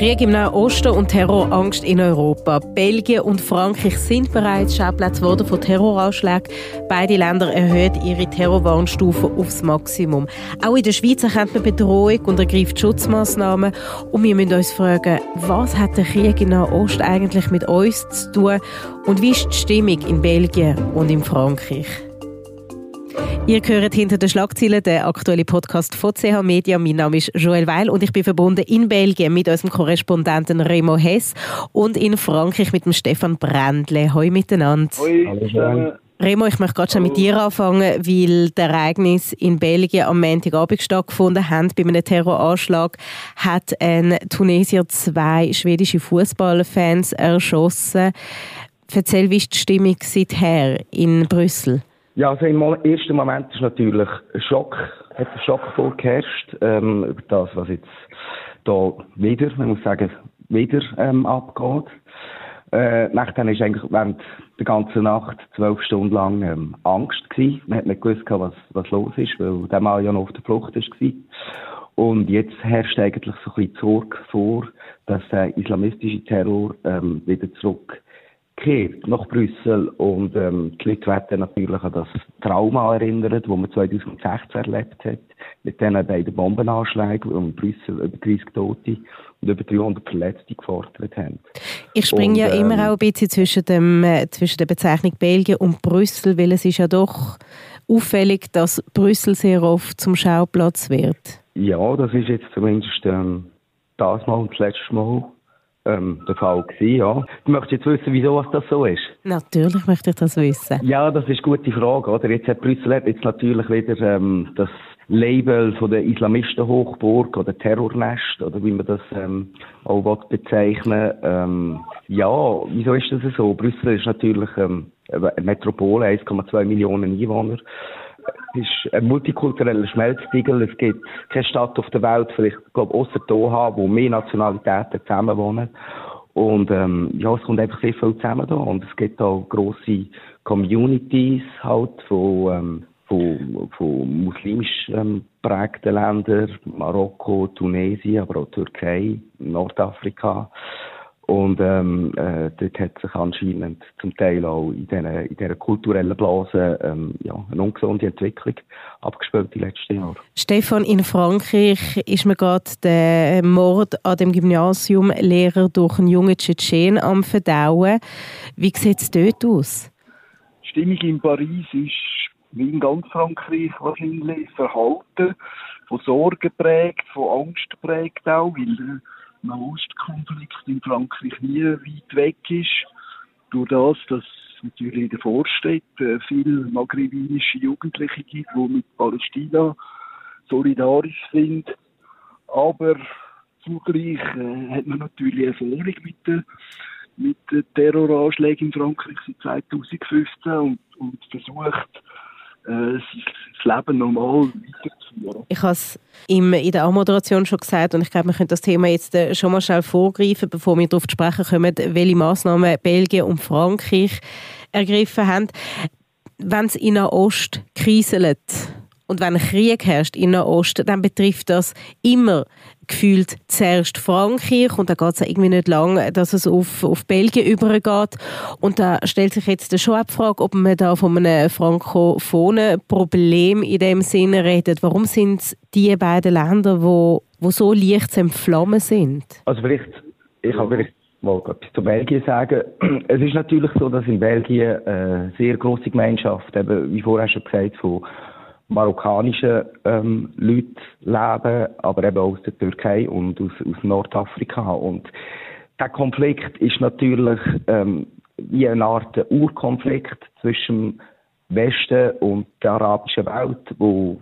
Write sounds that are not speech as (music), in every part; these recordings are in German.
Krieg im Nahen Osten und Terrorangst in Europa. Belgien und Frankreich sind bereits Schauplätze geworden von Terroranschlägen. Beide Länder erhöhen ihre Terrorwarnstufen aufs Maximum. Auch in der Schweiz erkennt man Bedrohung und ergreift Schutzmaßnahmen. Und wir müssen uns fragen, was hat der Krieg im Nahen Osten eigentlich mit uns zu tun und wie ist die Stimmung in Belgien und in Frankreich? Ihr hört hinter den Schlagzeilen den aktuellen Podcast von CH Media. Mein Name ist Joël Weil und ich bin verbunden in Belgien mit unserem Korrespondenten Remo Hess und in Frankreich mit dem Stefan Brändle. Hoi miteinander. Hoi zusammen. Remo, ich möchte gerade schon mit dir anfangen, weil das Ereignis in Belgien am Montagabend stattgefunden hat. Bei einem Terroranschlag hat ein Tunesier zwei schwedische Fußballfans erschossen. Erzähl, wie ist die Stimmung seither in Brüssel? Ja, also im ersten Moment ist natürlich ein Schock, hat ein Schock vorgeherrscht, ähm, über das, was jetzt da wieder, man muss sagen, wieder ähm, abgeht. Äh, nachdem ist eigentlich während der ganzen Nacht zwölf Stunden lang ähm, Angst gewesen. Man hat nicht gewusst, was, was los ist, weil der Mann ja noch auf der Flucht war. Und jetzt herrscht eigentlich so ein bisschen Sorge vor, dass der islamistische Terror ähm, wieder zurück zurückgekehrt nach Brüssel und ähm, die Leute werden natürlich an das Trauma erinnert, das man 2016 erlebt hat, mit diesen beiden Bombenanschlägen, wo Brüssel über 30 Tote und über 300 Verletzte gefordert haben. Ich springe ja ähm, immer auch ein bisschen zwischen, dem, äh, zwischen der Bezeichnung Belgien und Brüssel, weil es ist ja doch auffällig, dass Brüssel sehr oft zum Schauplatz wird. Ja, das ist jetzt zumindest ähm, das Mal und das letzte Mal ähm, der Fall gewesen, ja. Du möchtest jetzt wissen, wieso das so ist? Natürlich möchte ich das wissen. Ja, das ist eine gute Frage, oder? Jetzt hat Brüssel hat jetzt natürlich wieder ähm, das Label von der Islamistenhochburg oder Terrornest oder wie man das ähm, auch bezeichnen ähm, Ja, wieso ist das so? Brüssel ist natürlich ähm, eine Metropole, 1,2 Millionen Einwohner. Es ist ein multikultureller Schmelztiegel. Es gibt keine Stadt auf der Welt, vielleicht, glaube außer Doha, wo mehr Nationalitäten zusammenwohnen. Und ähm, ja, es kommt einfach sehr viel zusammen da. Und es gibt auch grosse Communities halt von, ähm, von, von muslimisch ähm, prägten Ländern, Marokko, Tunesien, aber auch Türkei, Nordafrika. Und ähm, äh, dort hat sich anscheinend zum Teil auch in dieser, in dieser kulturellen Blase ähm, ja, eine ungesunde Entwicklung abgespielt die letzten Jahre. Stefan, in Frankreich ist mir gerade der Mord an dem Gymnasiumlehrer durch einen jungen Tschetschen am Verdauen. Wie sieht es dort aus? Die Stimmung in Paris ist wie in ganz Frankreich wahrscheinlich verhalten, von Sorgen geprägt, von Angst geprägt auch, weil Nahostkonflikt in Frankreich nie weit weg ist. Durch das, dass natürlich in der Vorstadt viele maghrebinische Jugendliche gibt, die mit Palästina solidarisch sind. Aber zugleich äh, hat man natürlich Erfahrung mit den, mit den Terroranschlägen in Frankreich seit 2015 und, und versucht, äh, das Leben normal weiterzuführen. Ich habe es in der Anmoderation schon gesagt und ich glaube, wir können das Thema jetzt äh, schon mal schnell vorgreifen, bevor wir darauf zu sprechen kommen, welche Massnahmen Belgien und Frankreich ergriffen haben. Wenn es in der Ost kriselt und wenn Krieg herrscht in der Ost, dann betrifft das immer gefühlt zuerst Frankreich und dann geht es irgendwie nicht lang, dass es auf, auf Belgien übergeht. Und da stellt sich jetzt schon die Frage, ob man da von einem frankophonen Problem in dem Sinne redet. Warum sind es die beiden Länder, wo, wo so leicht zu entflammen sind? Also vielleicht, ich kann vielleicht mal etwas zu Belgien sagen. (clears throat) Es ist natürlich so, dass in Belgien eine sehr große Gemeinschaft, eben, wie vorher schon gesagt, von marokkanischen ähm, Leuten leben, aber eben auch aus der Türkei und aus, aus Nordafrika. Und der Konflikt ist natürlich ähm, wie eine Art Urkonflikt zwischen Westen und der arabischen Welt, wo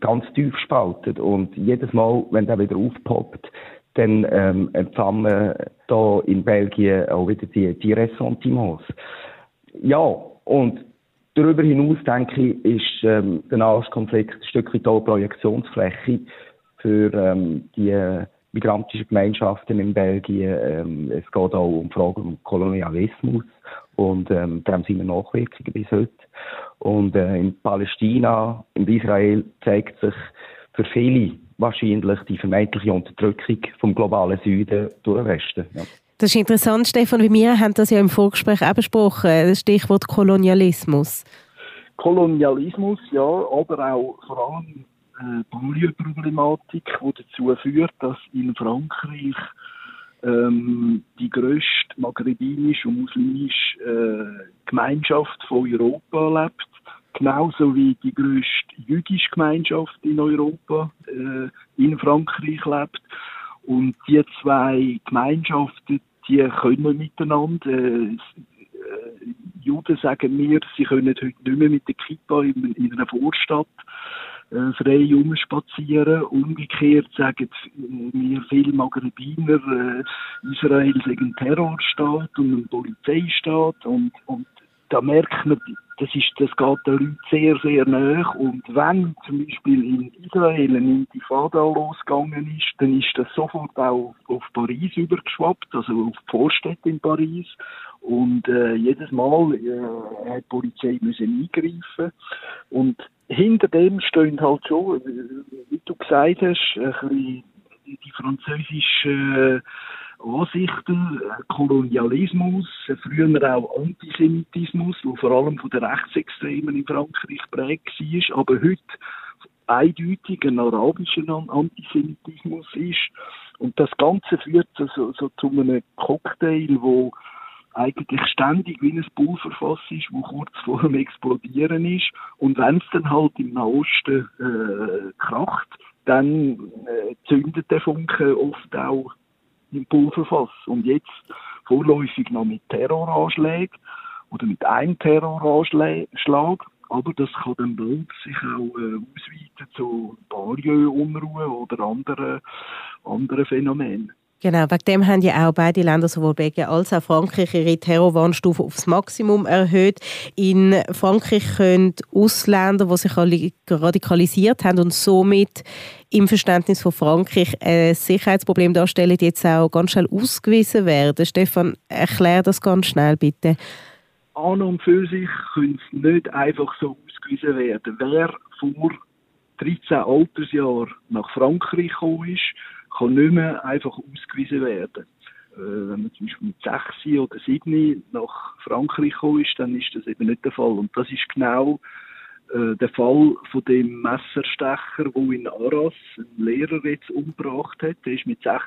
ganz tief spaltet. Und jedes Mal, wenn der wieder aufpoppt, dann ähm, empfangen da in Belgien auch wieder die, die Ressentiments. Ja, und Darüber hinaus, denke ich, ist ähm, der Nahostkonflikt ein Stück weit auch Projektionsfläche für ähm, die migrantischen Gemeinschaften in Belgien. Ähm, es geht auch um Fragen um Kolonialismus und ähm, dem sind wir Nachwirkungen bis heute. Und äh, in Palästina, in Israel zeigt sich für viele wahrscheinlich die vermeintliche Unterdrückung vom globalen Süden durch den Westen. Ja. Das ist interessant, Stefan, wie wir haben das ja im Vorgespräch auch besprochen, das Stichwort Kolonialismus. Kolonialismus, ja, aber auch vor allem äh, Banlieue-Problematik, die dazu führt, dass in Frankreich ähm, die grösste maghrebinische und muslimische äh, Gemeinschaft von Europa lebt, genauso wie die grösste jüdische Gemeinschaft in Europa äh, in Frankreich lebt. Und die zwei Gemeinschaften, die können miteinander. Äh, Juden sagen mir, sie können heute nicht mehr mit der Kippa in, in einer Vorstadt äh, frei rumspazieren. Umgekehrt sagen mir viele Maghrebiner, äh, Israel sei ein Terrorstaat und ein Polizeistaat und, und da merkt man, das, ist, das geht den Leuten sehr, sehr nahe. Und wenn zum Beispiel in Israel eine Intifada losgegangen ist, dann ist das sofort auch auf Paris übergeschwappt, also auf die Vorstädte in Paris. Und äh, jedes Mal äh, hat die Polizei müssen eingreifen. Und hinter dem stehen halt schon, wie du gesagt hast, ein bisschen die französische Ansichten, Kolonialismus, früher auch Antisemitismus, wo vor allem von den Rechtsextremen in Frankreich prägt war, aber heute eindeutig ein arabischer Antisemitismus ist. Und das Ganze führt so, so zu einem Cocktail, wo eigentlich ständig wie ein Pulverfass ist, wo kurz vor dem Explodieren ist. Und wenn es dann halt im Nahosten äh, kracht, dann äh, zündet der Funke oft auch im Pulverfass. Und jetzt vorläufig noch mit Terroranschlägen oder mit einem Terroranschlag. Aber das kann dann bald sich auch äh, ausweiten zu Banlieue-Unruhe oder anderen, anderen Phänomenen. Genau, wegen dem haben ja auch beide Länder, sowohl Belgien als auch Frankreich, ihre Terrorwarnstufe aufs Maximum erhöht. In Frankreich können Ausländer, die sich radikalisiert haben und somit im Verständnis von Frankreich ein Sicherheitsproblem darstellen, jetzt auch ganz schnell ausgewiesen werden. Stefan, erklär das ganz schnell bitte. An und für sich können sie nicht einfach so ausgewiesen werden. Wer vor 13 Altersjahren nach Frankreich gekommen ist, kann nicht mehr einfach ausgewiesen werden. Äh, wenn man zum Beispiel mit 6 oder 7 nach Frankreich gekommen ist, dann ist das eben nicht der Fall. Und das ist genau äh, der Fall von dem Messerstecher, wo in Arras einen Lehrer jetzt umgebracht hat. Der ist mit 6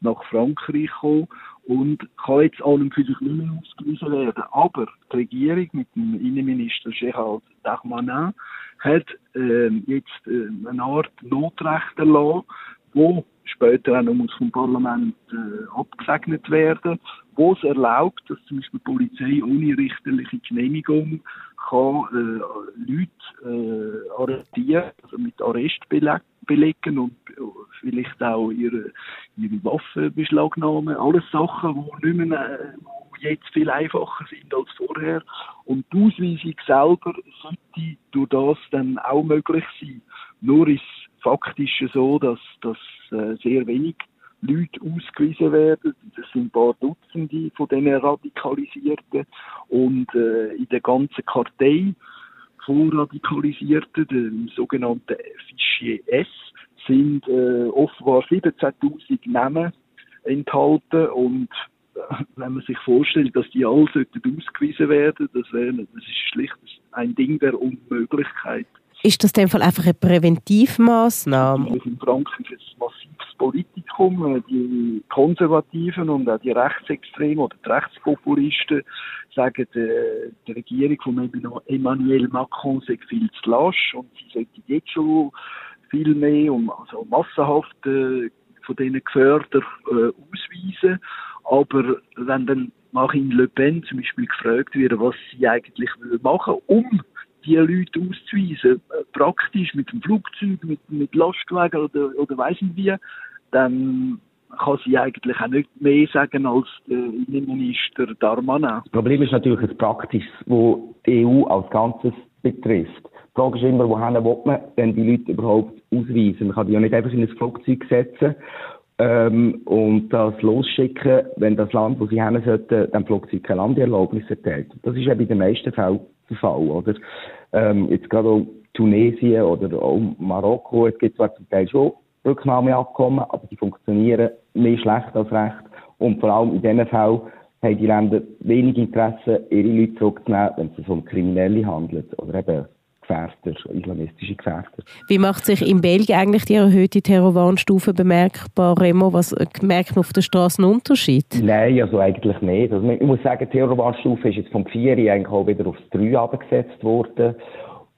nach Frankreich gekommen und kann jetzt an und für sich nicht mehr ausgewiesen werden. Aber die Regierung mit dem Innenminister Gérald Darmanin hat äh, jetzt äh, eine Art Notrecht erlassen, wo später auch noch muss vom Parlament äh, abgesegnet werden, wo es erlaubt, dass zum Beispiel die Polizei ohne richterliche Genehmigung kann äh, Leute äh, arrestieren, also mit Arrest belegen und äh, vielleicht auch ihre, ihre Waffen beschlagnahmen. Alles Sachen, die nicht mehr, jetzt viel einfacher sind als vorher. Und die Ausweisung selber sollte durch das dann auch möglich sein. Nur ist faktisch so, dass, dass sehr wenig Leute ausgewiesen werden. Das sind ein paar Dutzende von diesen Radikalisierten. Und äh, in der ganzen Kartei von Radikalisierten, dem sogenannten Fichier S, sind äh, offenbar 17.000 Namen enthalten und äh, wenn man sich vorstellt, dass die alle ausgewiesen werden, das wäre, das ist schlicht ein Ding der Unmöglichkeit. Ist das in dem Fall einfach eine Präventivmaßnahme? In Frankreich ist ein massives Politikum. Die Konservativen und auch die Rechtsextremen oder die Rechtspopulisten sagen, äh, die Regierung von Emmanuel Macron sei viel zu lasch und sie sollte jetzt schon viel mehr und also massenhaft äh, von diesen Gefährder äh, ausweisen. Aber wenn dann Marine Le Pen zum Beispiel gefragt wird, was sie eigentlich machen will, um die Leute auszuweisen, äh, praktisch mit dem Flugzeug, mit, mit Lastwagen oder, oder weiss nicht wie, dann kann sie eigentlich auch nicht mehr sagen als der Innenminister Darmanin. Das Problem ist natürlich ein Praktisches, das die EU als Ganzes betrifft. Die Frage ist immer, wohin will man denn die Leute überhaupt ausweisen? Man kann die ja nicht einfach in ein Flugzeug setzen ähm, und das losschicken, wenn das Land, wo sie hin sollten, dem Flugzeug keine Landeerlaubnis erteilt. Das ist ja bei den meisten Fällen der Fall, oder? Ähm, jetzt gerade auch Tunesien oder auch Marokko. Es gibt zwar zum Teil schon Rücknahmeabkommen, aber die funktionieren mehr schlecht als recht. Und vor allem in diesen Fällen haben die Länder wenig Interesse, ihre Leute zurückzunehmen, wenn es um Kriminelle handelt oder eben Gefährder, islamistische Gefährder. Wie macht sich in Belgien eigentlich die erhöhte Terrorwarnstufe bemerkbar, Remo? Was merkt man auf der Straße einen Unterschied? Nein, also eigentlich nicht. Also ich muss sagen, die Terrorwarnstufe ist jetzt vom 4 eigentlich auch wieder aufs 3 abgesetzt worden.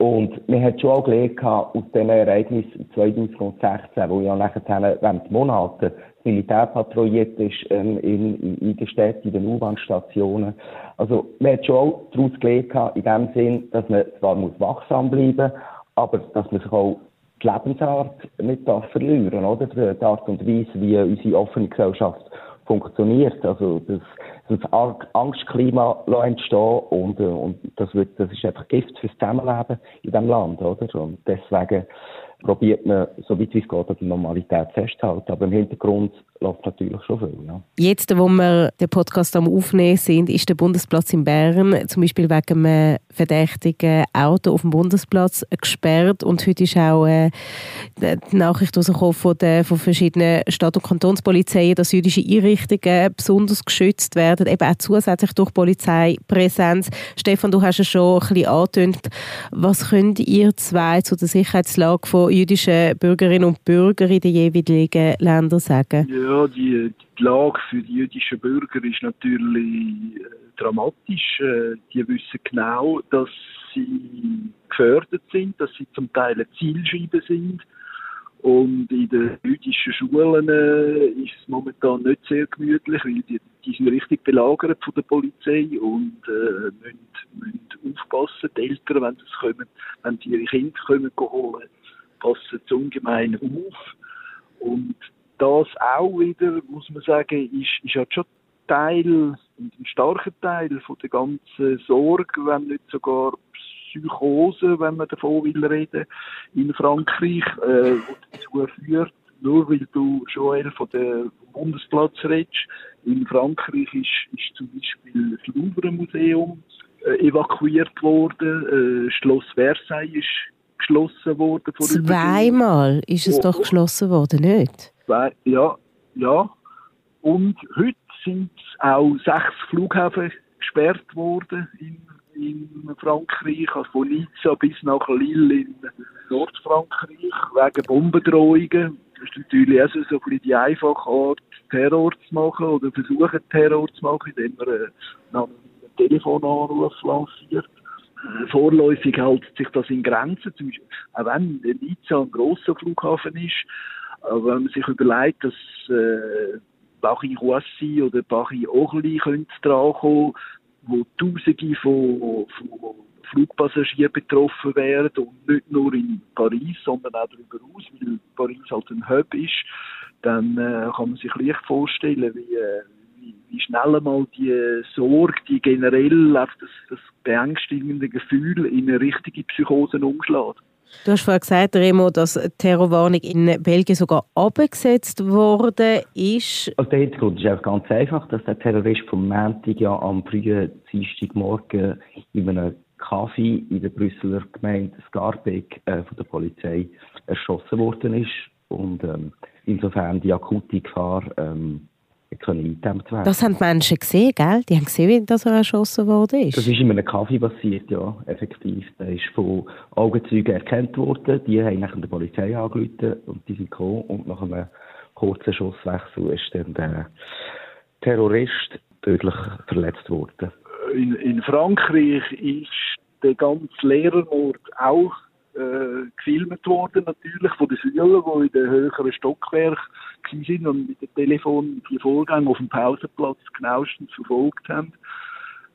Und wir haben schon auch gelernt aus diesen Ereignissen 2016, wo ja nachher während Monaten das Militär patrouilliert ist ähm, in, in, den Städten, in den U-Bahn-Stationen. Also man hat schon auch daraus gelernt in dem Sinn, dass man zwar muss wachsam bleiben aber dass man sich auch die Lebensart nicht darf verlieren oder? Die Art und Weise, wie unsere offene Gesellschaft funktioniert. Also das, das Angstklima entstehen und, äh, und das, wird, das ist einfach Gift fürs Zusammenleben in diesem Land. Oder? Und deswegen probiert man, so weit wie es geht, an der Normalität festzuhalten. Aber im Hintergrund läuft natürlich schon viel. Ja. Jetzt, wo wir den Podcast am Aufnehmen sind, ist der Bundesplatz in Bern zum Beispiel wegen einem verdächtigen Auto auf dem Bundesplatz gesperrt. Und heute ist auch äh, die Nachricht von, der, von verschiedenen Stadt- und Kantonspolizeien, dass jüdische Einrichtungen besonders geschützt werden, eben auch zusätzlich durch Polizeipräsenz. Stefan, du hast es schon ein bisschen angetönt. Was könnt ihr zwei zu der Sicherheitslage von jüdischen Bürgerinnen und Bürgern in den jeweiligen Ländern sagen? Ja, die, die Lage für die jüdischen Bürger ist natürlich äh, dramatisch. Äh, die wissen genau, dass sie gefördert sind, dass sie zum Teil eine Zielscheibe sind. Und in den jüdischen Schulen äh, ist es momentan nicht sehr gemütlich, weil die, die sind richtig belagert von der Polizei und äh, müssen, müssen aufpassen. Die Eltern, wenn, das kommen, wenn sie ihre Kinder kommen holen, passen ungemein auf. Und das auch wieder, muss man sagen, ist, ist halt schon Teil, ein starker Teil von der ganzen Sorge, wenn nicht sogar Psychose, wenn man davon will reden, in Frankreich, äh, wo dazu führt, nur weil du, Joel, von dem Bundesplatz redest, in Frankreich ist, ist zum Beispiel das Louvre-Museum äh, evakuiert worden, äh, Schloss Versailles ist geschlossen worden. Zweimal ist es oh, doch geschlossen worden, nicht? Ja, ja. Und heute sind auch sechs Flughäfen gesperrt worden in, in Frankreich, also von Nizza bis nach Lille in Nordfrankreich, wegen Bombendrohungen. Das ist natürlich auch so ein bisschen die einfache Art, Terror zu machen oder versuchen Terror zu machen, indem man einen Telefonanruf lanciert. Vorläufig hält sich das in Grenzen, zum Beispiel, auch wenn Nizza ein grosser Flughafen ist, aber wenn man sich überlegt, dass äh, Paris-Roissy oder Paris-Orly drankommen, wo Tausende von, von Flugpassagieren betroffen wären und nicht nur in Paris, sondern auch darüber aus, weil Paris halt ein Hub ist, dann äh, kann man sich leicht vorstellen, wie, äh, wie, wie schnell einmal die Sorge, die generell das, das beängstigende Gefühl in eine richtige Psychose umschlägt. Du hast vorhin gesagt, Remo, dass die Terrorwarnung in Belgien sogar abgesetzt worden ist. Also der Hintergrund ist auch ganz einfach, dass der Terrorist vom Montag ja am frühen Dienstagmorgen in einem Kaffee in der Brüsseler Gemeinde Scarbeck äh, von der Polizei erschossen worden ist. Und ähm, insofern die akute Gefahr ähm. Das haben die Menschen gesehen, gell? Die haben gesehen, wie er erschossen worden ist. Das ist in einem Kaffee passiert, ja, effektiv. Der ist von Augenzeugen erkannt worden. Die haben nach der Polizei angerufen und die sind gekommen. Und nach einem kurzen Schusswechsel ist dann der Terrorist tödlich verletzt worden. In, in Frankreich ist der ganze Lehrermord auch äh, gefilmt worden, natürlich, von den Schülern, die in den höheren Stockwerken sind und mit dem Telefon die Vorgänge auf dem Pausenplatz genauestens verfolgt haben.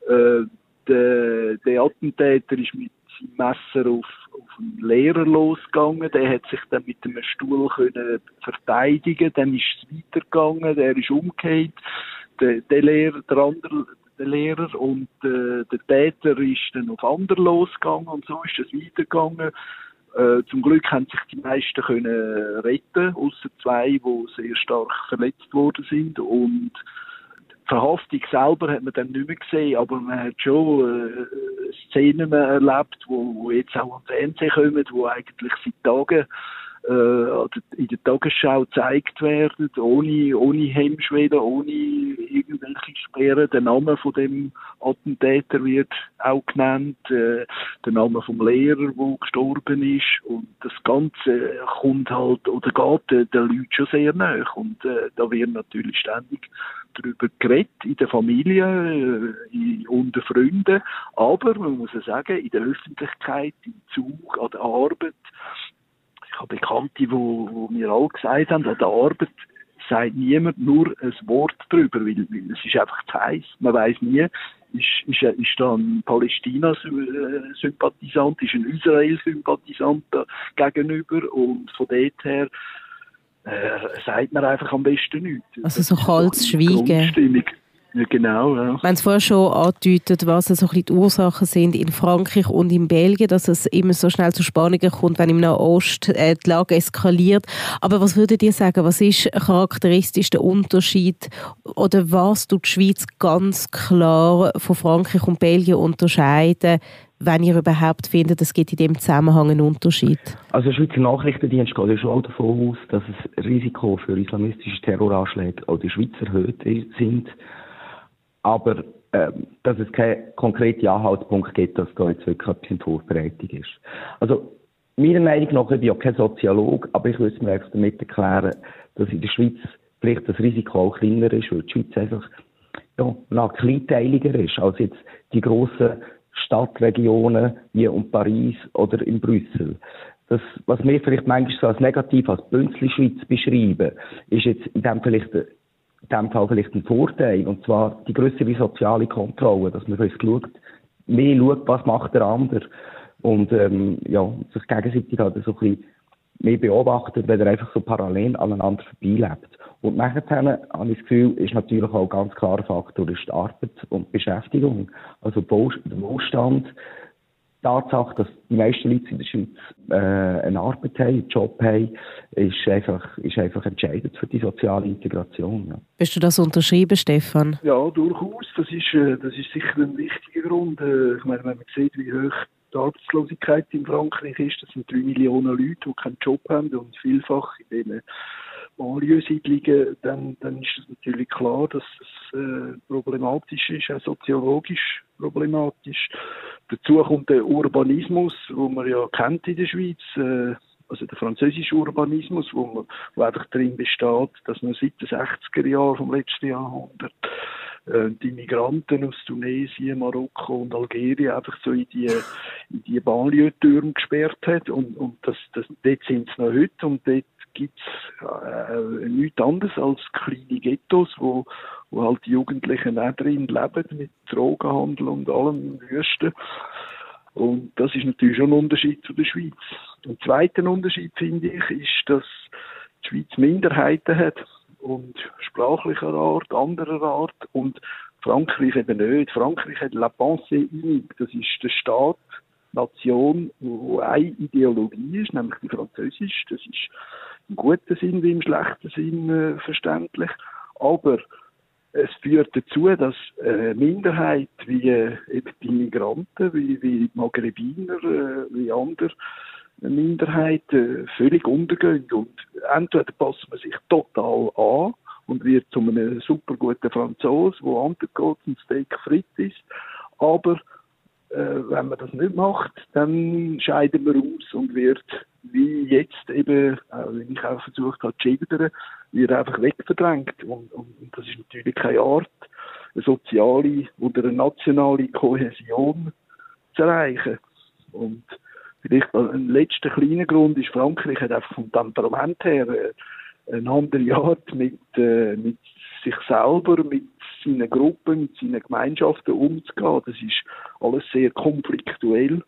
Äh, der, der Attentäter ist mit seinem Messer auf, auf einen Lehrer losgegangen. Der hat sich dann mit einem Stuhl können verteidigen. Dann ist es weitergegangen. Der ist umgekehrt. Der, der Lehrer, der andere, der Lehrer und äh, der Täter ist dann auf andere losgegangen und so ist es weitergegangen. Äh, zum Glück haben sich die meisten können retten, außer zwei, die sehr stark verletzt worden sind und Verhaftung selber hat man dann nicht mehr gesehen, aber man hat schon äh, Szenen erlebt, wo, wo jetzt auch am Fernsehen kommen, wo eigentlich seit Tagen in der Tagesschau gezeigt werden, ohne, ohne Hemmschwelle, ohne irgendwelche Sperren. Der Name von dem Attentäter wird auch genannt, äh, der Name vom Lehrer, der gestorben ist. Und das Ganze kommt halt oder geht äh, den Leuten schon sehr nahe. Und äh, da wird natürlich ständig darüber geredet, in der Familie, äh, unter Freunden, aber man muss ja sagen, in der Öffentlichkeit, im Zug, an der Arbeit, ich habe Bekannte, die, mir alle gesagt haben, an der Arbeit sagt niemand nur ein Wort darüber, weil, weil es ist einfach zu heiß. Man weiß nie, ist, ist, ist da ein Palästina-Sympathisant, ist ein Israel-Sympathisant gegenüber und von dort her äh, sagt man einfach am besten nichts. Also so kaltes Schweigen. Genau, ja. Wir haben es vorher schon angedeutet, was so die Ursachen sind in Frankreich und in Belgien, dass es immer so schnell zu Spannungen kommt, wenn im Nahost äh, die Lage eskaliert. Aber was würdet ihr sagen, was ist charakteristisch der Unterschied oder was tut die Schweiz ganz klar von Frankreich und Belgien unterscheiden, wenn ihr überhaupt findet, es gibt in dem Zusammenhang einen Unterschied? Also der Schweizer Nachrichtendienst geht ja schon davon aus, dass das Risiko für islamistische Terroranschläge auch in der Schweiz erhöht sind aber ähm, dass es keinen konkreten Anhaltspunkt gibt, dass da jetzt wirklich etwas in Vorbereitung ist. Also meiner Meinung nach, ich bin ja kein Soziolog, aber ich würde mir einfach damit erklären, dass in der Schweiz vielleicht das Risiko auch kleiner ist, weil die Schweiz einfach ja, noch kleinteiliger ist als jetzt die grossen Stadtregionen wie um Paris oder in Brüssel. Das, was wir vielleicht manchmal so als negativ als Bünzli-Schweiz beschreiben, ist jetzt in dem vielleicht diesem Fall vielleicht ein Vorteil, und zwar die größere soziale Kontrolle, dass man uns schaut, mehr schaut, was macht der andere und ähm, ja, sich gegenseitig halt so ein bisschen mehr beobachtet, wenn er einfach so parallel aneinander vorbeilebt. Und nachher habe ich das Gefühl, ist natürlich auch ein ganz klarer Faktor ist die Arbeit und die Beschäftigung. Also der Wohlstand Tatsache, dass die meisten Leute in der Schweiz äh, eine Arbeit haben, einen Job haben, ist einfach, ist einfach entscheidend für die soziale Integration. Ja. Bist du das unterschrieben, Stefan? Ja, durchaus. Das ist, äh, das ist sicher ein wichtiger Grund. Äh, ich meine, wenn man sieht, wie hoch die Arbeitslosigkeit in Frankreich ist, das sind drei Millionen Leute, die keinen Job haben und vielfach in diesen Banlieue-Siedlungen, dann, dann ist es natürlich klar, dass es äh, problematisch ist, auch soziologisch problematisch. Dazu kommt der Urbanismus, wo man ja kennt in der Schweiz, äh, also der französische Urbanismus, wo, man, wo einfach darin besteht, dass man seit den 60er Jahren vom letzten Jahrhundert äh, die Migranten aus Tunesien, Marokko und Algerien einfach so in die, in die Banlieue-Türme gesperrt hat und, und das, das, dort sind sie noch heute und dort gibt es äh, nichts anderes als kleine Ghettos, wo, wo halt die Jugendlichen auch drin leben, mit Drogenhandel und allem Wüsten. Und das ist natürlich schon ein Unterschied zu der Schweiz. Und zweiter Unterschied, finde ich, ist, dass die Schweiz Minderheiten hat und sprachlicher Art, anderer Art und Frankreich eben nicht. Frankreich hat La Pensée unique, das ist der Staat, Nation, wo eine Ideologie ist, nämlich die französische. Das ist im guten Sinn wie im schlechten Sinn äh, verständlich. Aber es führt dazu, dass äh, Minderheit wie äh, eben die Migranten, wie, wie die Maghrebiner, äh, wie andere Minderheiten äh, völlig untergehen. Und entweder passt man sich total an und wird zu einem super guten Franzosen, undergeht und Steak frit ist, aber wenn man das nicht macht, dann scheiden wir aus und wird, wie jetzt eben, äh, wie ich auch versucht habe zu schildern, wird einfach wegverdrängt. Und, und, das ist natürlich keine Art, eine soziale oder eine nationale Kohäsion zu erreichen. Und vielleicht ein letzter kleiner Grund ist, Frankreich hat einfach vom Temperament her äh, eine andere Art mit, äh, mit sich selber, mit seinen Gruppen, mit seinen Gemeinschaften umzugehen. Das ist alles sehr konfliktuell.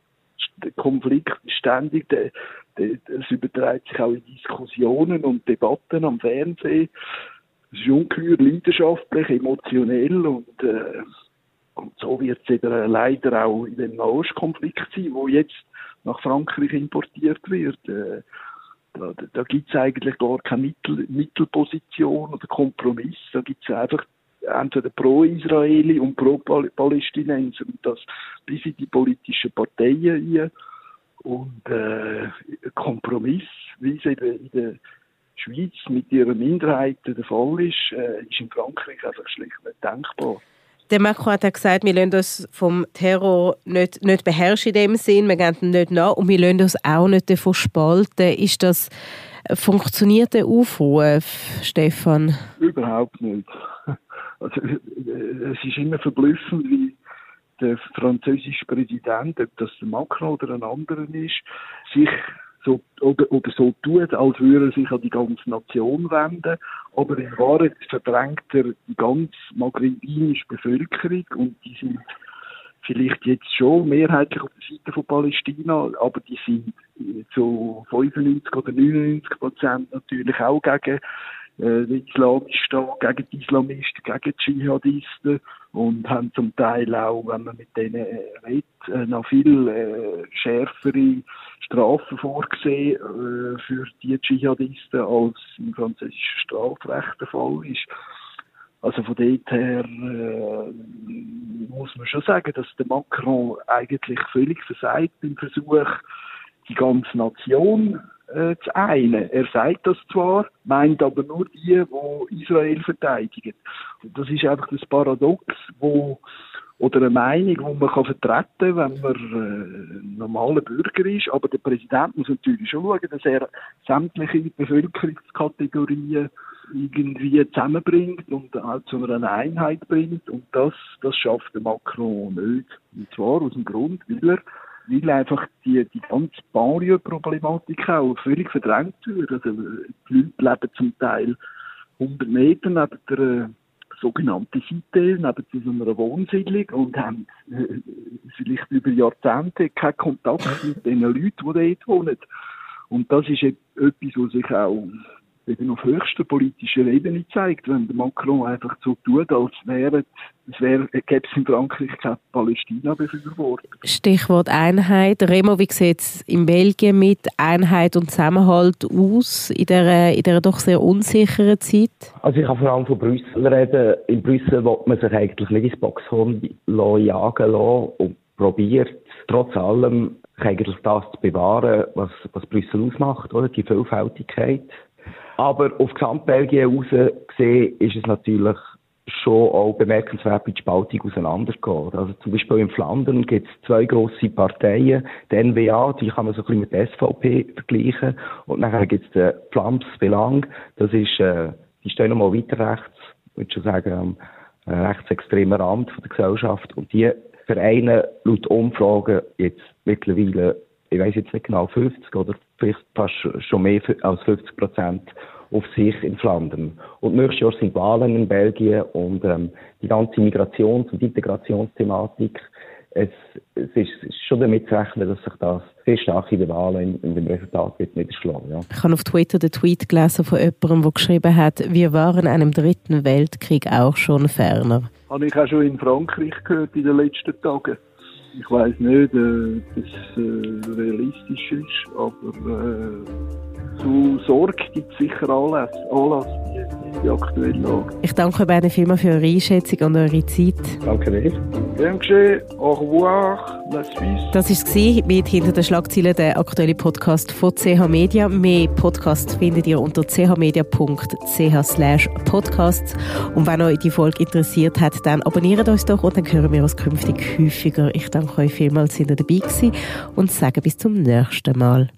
Der Konflikt ist ständig, der, der, es überträgt sich auch in Diskussionen und Debatten am Fernsehen. Es ist ungeheuer leidenschaftlich, emotionell und, äh, und so wird es eben leider auch in dem Nahostkonflikt sein, wo jetzt nach Frankreich importiert wird. Äh, da, da gibt es eigentlich gar keine Mittel, Mittelposition oder Kompromiss. Da gibt es einfach entweder pro-Israeli und pro-Palästinenser und das bis in die politischen Parteien ein. Und äh, Kompromiss, wie es eben in der Schweiz mit ihrer Minderheit der Fall ist, äh, ist in Frankreich einfach schlicht nicht denkbar. Der Macron hat gesagt, wir lassen uns vom Terror nicht, nicht beherrschen in dem Sinn, wir gehen nicht nach und wir lassen uns auch nicht davon spalten. Ist das funktioniert der Aufruf, Stefan? Überhaupt nicht. Also, äh, es ist immer verblüffend, wie der französische Präsident, ob das der Macron oder ein anderer ist, sich so, oder, oder so tut, als würde er sich an die ganze Nation wenden, aber in Wahrheit verdrängt er die ganze maghrebinische Bevölkerung und die sind vielleicht jetzt schon mehrheitlich auf der Seite von Palästina, aber die sind zu 95 oder 99 Prozent natürlich auch gegen äh, den islamischen Staat, gegen die Islamisten, gegen die Dschihadisten und haben zum Teil auch, wenn man mit denen redet, äh, noch viel äh, schärfere Strafen vorgesehen äh, für die Dschihadisten, als im französischen Strafrecht der Fall ist. Also von dort her äh, muss man schon sagen, dass der Macron eigentlich völlig versagt im Versuch, die ganze Nation äh, zu einen. Er sagt das zwar, meint aber nur die, die Israel verteidigen. Und das ist einfach das Paradox, wo oder eine Meinung, die man kann vertreten kann, wenn man äh, ein normaler Bürger ist. Aber der Präsident muss natürlich schon schauen, dass er sämtliche Bevölkerungskategorien irgendwie zusammenbringt und auch zu einer Einheit bringt. Und das, das schafft der Macron nicht. Und zwar aus dem Grund, weil er weil einfach die, die ganze Banlieue-Problematik auch völlig verdrängt wird. Also, die Leute leben zum Teil 100 Meter neben der äh, sogenannten Cité, neben so einer Wohnsiedlung und haben äh, vielleicht über Jahrzehnte keinen Kontakt mit den Leuten, die dort wohnen. Und das ist etwas, was sich auch eben auf höchster politischer Ebene zeigt, wenn der Macron einfach so tut, als wäre es wäre, gäbe es in Frankreich kein Palästina-Befürworter. Stichwort Einheit. Remo, wie sieht es in Belgien mit Einheit und Zusammenhalt aus in dieser, in dieser doch sehr unsicheren Zeit? Also ich kann vor allem von Brüssel reden. In Brüssel will man sich eigentlich nicht ins Boxhorn jagen lassen und probiert trotz allem eigentlich das zu bewahren, was, was Brüssel ausmacht, oder? Die Vielfältigkeit. Aber auf Gesamtbelgien raus gesehen ist es natürlich schon auch bemerkenswert, wie die Spaltung auseinandergeht. Also zum Beispiel in Flandern gibt es zwei grosse Parteien. Die NWA, die kann man so ein bisschen mit der SVP vergleichen. Und nachher gibt es den Flams Belang. Das ist, äh, die stehen nochmal weiter rechts, würde schon sagen, am äh, rechtsextremen Rand der Gesellschaft. Und die vereinen laut Umfragen jetzt mittlerweile ich weiß jetzt nicht genau, 50 oder vielleicht fast schon mehr als 50 Prozent auf sich in Flandern. Und nächstes Jahr sind Wahlen in Belgien und ähm, die ganze Migrations- und Integrationsthematik, es, es, ist, schon damit zu rechnen, dass sich das sehr stark in den Wahlen in, in dem Resultat wird niederschlagen. Ja. Ich habe auf Twitter den Tweet gelesen von jemandem, der geschrieben hat, wir waren einem dritten Weltkrieg auch schon ferner. Habe ich auch schon in Frankreich gehört in den letzten Tagen. Ich weiß nicht, äh, ob das äh, realistisch ist, aber äh, zu Sorge gibt es sicher Anlass, Anlass die, die aktuelle Lage. Ich danke beiden vielmals für eure Einschätzung und eure Zeit. Danke dir. Gern geschehen. Au revoir. La Suisse. Das war es mit «Hinter den Schlagzeilen», der aktuelle Podcast von CH Media. Mehr Podcasts findet ihr unter chmedia.ch slash podcasts. Und wenn euch die Folge interessiert hat, dann abonniert uns doch und dann hören wir uns künftig häufiger. Ich danke euch vielmals, dass ihr dabei gewesen und sage bis zum nächsten Mal.